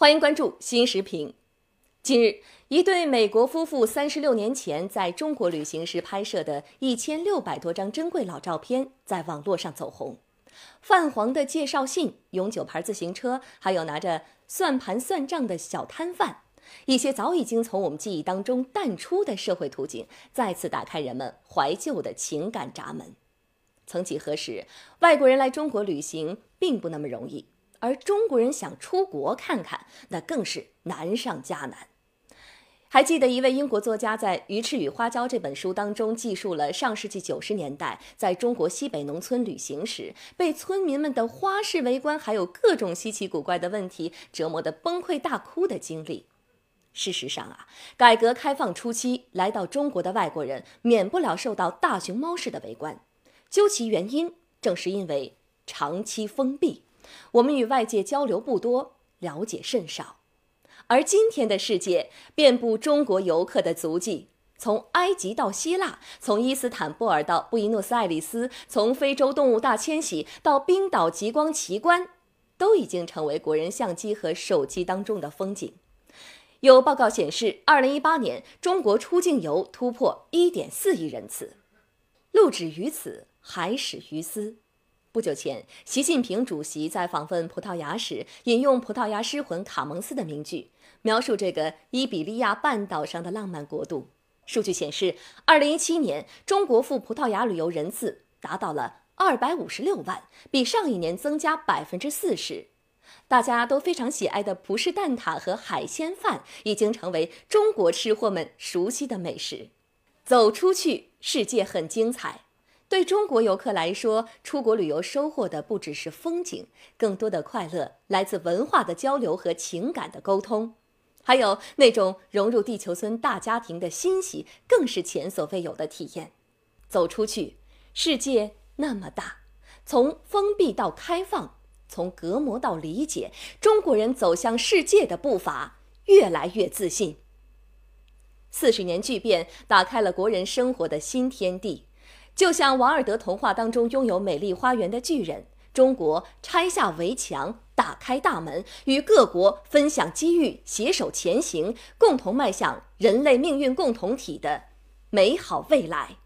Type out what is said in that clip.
欢迎关注新时评。近日，一对美国夫妇三十六年前在中国旅行时拍摄的一千六百多张珍贵老照片在网络上走红。泛黄的介绍信、永久牌自行车，还有拿着算盘算账的小摊贩，一些早已经从我们记忆当中淡出的社会图景，再次打开人们怀旧的情感闸门。曾几何时，外国人来中国旅行并不那么容易。而中国人想出国看看，那更是难上加难。还记得一位英国作家在《鱼翅与花椒》这本书当中，记述了上世纪九十年代在中国西北农村旅行时，被村民们的花式围观，还有各种稀奇古怪的问题折磨得崩溃大哭的经历。事实上啊，改革开放初期来到中国的外国人，免不了受到大熊猫式的围观。究其原因，正是因为长期封闭。我们与外界交流不多，了解甚少，而今天的世界遍布中国游客的足迹，从埃及到希腊，从伊斯坦布尔到布宜诺斯艾利斯，从非洲动物大迁徙到冰岛极光奇观，都已经成为国人相机和手机当中的风景。有报告显示，二零一八年中国出境游突破一点四亿人次，路止于此，海始于斯。不久前，习近平主席在访问葡萄牙时，引用葡萄牙诗魂卡蒙斯的名句，描述这个伊比利亚半岛上的浪漫国度。数据显示，二零一七年中国赴葡萄牙旅游人次达到了二百五十六万，比上一年增加百分之四十。大家都非常喜爱的葡式蛋挞和海鲜饭，已经成为中国吃货们熟悉的美食。走出去，世界很精彩。对中国游客来说，出国旅游收获的不只是风景，更多的快乐来自文化的交流和情感的沟通，还有那种融入地球村大家庭的欣喜，更是前所未有的体验。走出去，世界那么大，从封闭到开放，从隔膜到理解，中国人走向世界的步伐越来越自信。四十年巨变，打开了国人生活的新天地。就像王尔德童话当中拥有美丽花园的巨人，中国拆下围墙，打开大门，与各国分享机遇，携手前行，共同迈向人类命运共同体的美好未来。